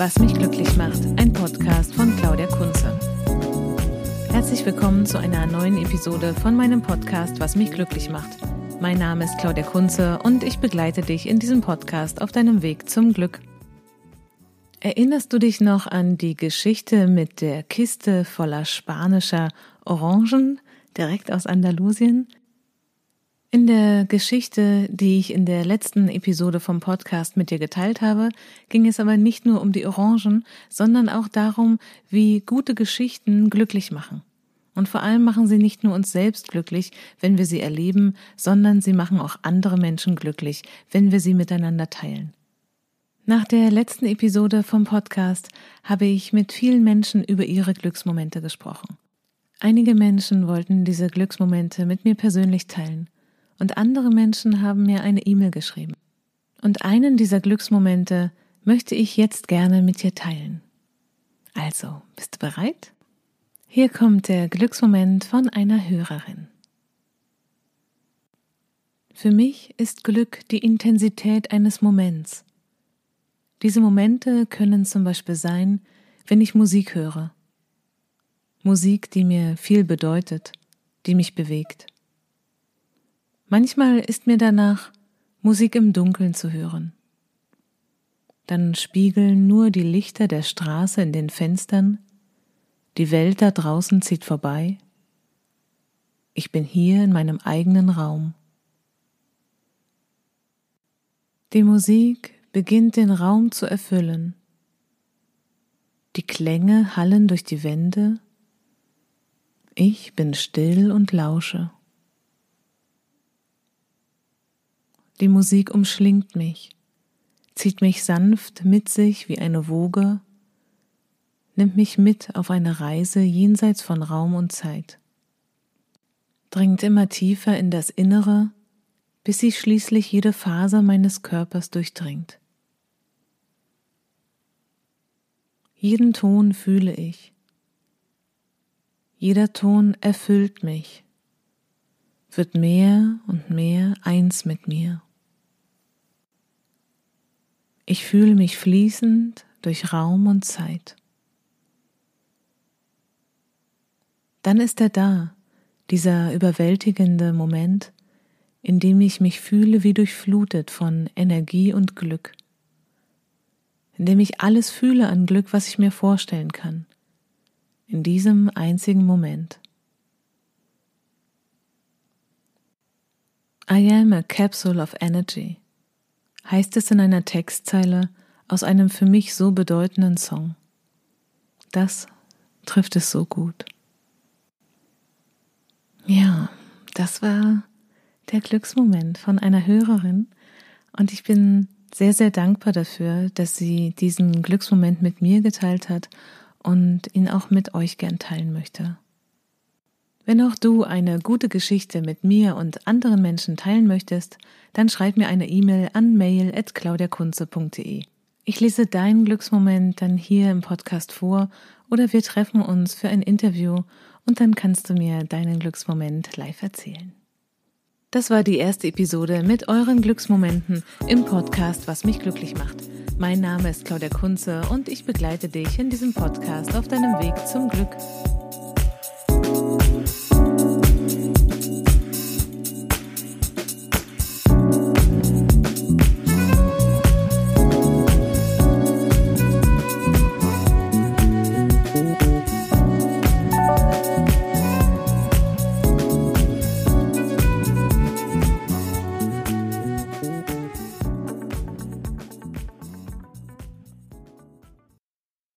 Was mich glücklich macht, ein Podcast von Claudia Kunze. Herzlich willkommen zu einer neuen Episode von meinem Podcast Was mich glücklich macht. Mein Name ist Claudia Kunze und ich begleite dich in diesem Podcast auf deinem Weg zum Glück. Erinnerst du dich noch an die Geschichte mit der Kiste voller spanischer Orangen direkt aus Andalusien? In der Geschichte, die ich in der letzten Episode vom Podcast mit dir geteilt habe, ging es aber nicht nur um die Orangen, sondern auch darum, wie gute Geschichten glücklich machen. Und vor allem machen sie nicht nur uns selbst glücklich, wenn wir sie erleben, sondern sie machen auch andere Menschen glücklich, wenn wir sie miteinander teilen. Nach der letzten Episode vom Podcast habe ich mit vielen Menschen über ihre Glücksmomente gesprochen. Einige Menschen wollten diese Glücksmomente mit mir persönlich teilen und andere Menschen haben mir eine E-Mail geschrieben. Und einen dieser Glücksmomente möchte ich jetzt gerne mit dir teilen. Also, bist du bereit? Hier kommt der Glücksmoment von einer Hörerin. Für mich ist Glück die Intensität eines Moments. Diese Momente können zum Beispiel sein, wenn ich Musik höre. Musik, die mir viel bedeutet, die mich bewegt. Manchmal ist mir danach, Musik im Dunkeln zu hören. Dann spiegeln nur die Lichter der Straße in den Fenstern, die Welt da draußen zieht vorbei. Ich bin hier in meinem eigenen Raum. Die Musik beginnt den Raum zu erfüllen. Die Klänge hallen durch die Wände. Ich bin still und lausche. Die Musik umschlingt mich, zieht mich sanft mit sich wie eine Woge, nimmt mich mit auf eine Reise jenseits von Raum und Zeit, dringt immer tiefer in das Innere, bis sie schließlich jede Faser meines Körpers durchdringt. Jeden Ton fühle ich. Jeder Ton erfüllt mich, wird mehr und mehr eins mit mir. Ich fühle mich fließend durch Raum und Zeit. Dann ist er da, dieser überwältigende Moment, in dem ich mich fühle wie durchflutet von Energie und Glück, in dem ich alles fühle an Glück, was ich mir vorstellen kann, in diesem einzigen Moment. I am a capsule of energy heißt es in einer Textzeile aus einem für mich so bedeutenden Song. Das trifft es so gut. Ja, das war der Glücksmoment von einer Hörerin und ich bin sehr, sehr dankbar dafür, dass sie diesen Glücksmoment mit mir geteilt hat und ihn auch mit euch gern teilen möchte. Wenn auch du eine gute Geschichte mit mir und anderen Menschen teilen möchtest, dann schreib mir eine E-Mail an mail.claudiakunze.de. Ich lese deinen Glücksmoment dann hier im Podcast vor oder wir treffen uns für ein Interview und dann kannst du mir deinen Glücksmoment live erzählen. Das war die erste Episode mit euren Glücksmomenten im Podcast, was mich glücklich macht. Mein Name ist Claudia Kunze und ich begleite dich in diesem Podcast auf deinem Weg zum Glück.